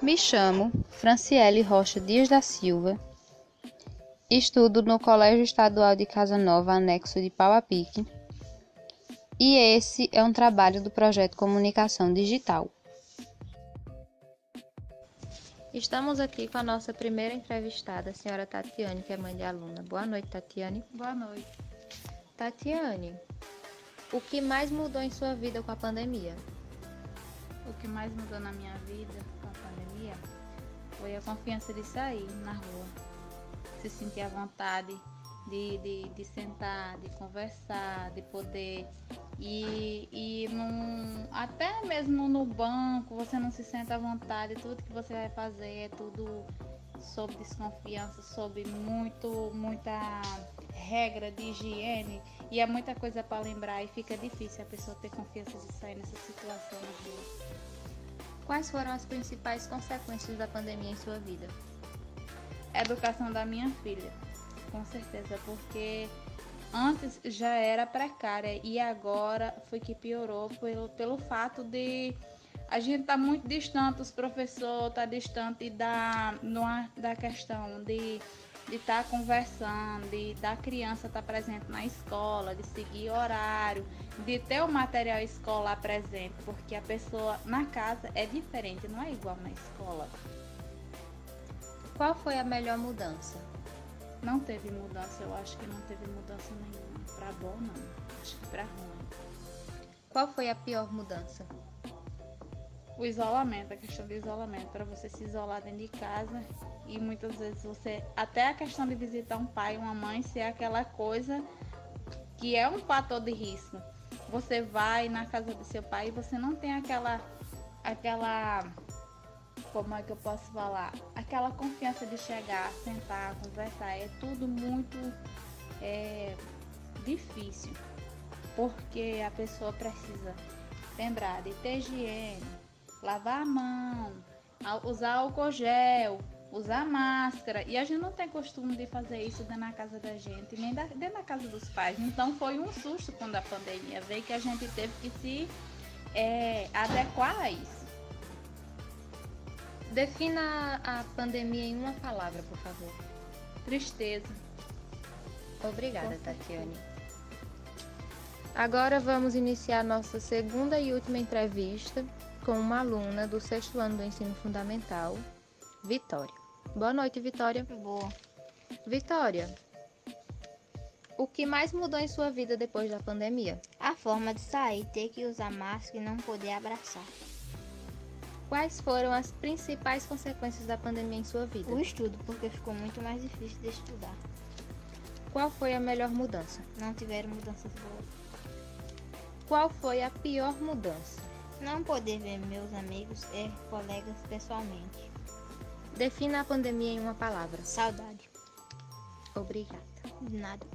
Me chamo Franciele Rocha Dias da Silva. Estudo no Colégio Estadual de Casa Nova, anexo de Pau a Pique. E esse é um trabalho do projeto Comunicação Digital. Estamos aqui com a nossa primeira entrevistada, a senhora Tatiane, que é mãe de aluna. Boa noite, Tatiane. Boa noite. Tatiane, o que mais mudou em sua vida com a pandemia? O que mais mudou na minha vida a confiança de sair na rua, se sentir à vontade de, de, de sentar, de conversar, de poder ir, ir num, até mesmo no banco, você não se sente à vontade, tudo que você vai fazer é tudo sob desconfiança, sob muito, muita regra de higiene. E é muita coisa para lembrar e fica difícil a pessoa ter confiança de sair nessa situação. de Quais foram as principais consequências da pandemia em sua vida? Educação da minha filha, com certeza, porque antes já era precária e agora foi que piorou pelo, pelo fato de a gente estar tá muito distante, os professores tá distante da, da questão de de estar tá conversando, de da criança estar tá presente na escola, de seguir horário, de ter o material escolar presente, porque a pessoa na casa é diferente, não é igual na escola. Qual foi a melhor mudança? Não teve mudança, eu acho que não teve mudança nenhuma. Para bom não, acho que para ruim. Qual foi a pior mudança? O isolamento, a questão do isolamento, para você se isolar dentro de casa e muitas vezes você até a questão de visitar um pai uma mãe ser aquela coisa que é um fator de risco. Você vai na casa do seu pai e você não tem aquela aquela como é que eu posso falar? Aquela confiança de chegar, sentar, conversar, é tudo muito é, difícil. Porque a pessoa precisa lembrar de ter higiene, lavar a mão, usar álcool gel, usar máscara. E a gente não tem costume de fazer isso dentro da casa da gente, nem da, dentro da casa dos pais. Então foi um susto quando a pandemia veio que a gente teve que se é, adequar a isso. Defina a pandemia em uma palavra, por favor. Tristeza. Obrigada, Tatiane. Agora vamos iniciar nossa segunda e última entrevista com uma aluna do sexto ano do ensino fundamental, Vitória. Boa noite, Vitória. Boa. Vitória, o que mais mudou em sua vida depois da pandemia? A forma de sair, ter que usar máscara e não poder abraçar. Quais foram as principais consequências da pandemia em sua vida? O estudo, porque ficou muito mais difícil de estudar. Qual foi a melhor mudança? Não tiveram mudanças boas. Qual foi a pior mudança? Não poder ver meus amigos e colegas pessoalmente. Defina a pandemia em uma palavra. Saudade. Obrigada. De nada.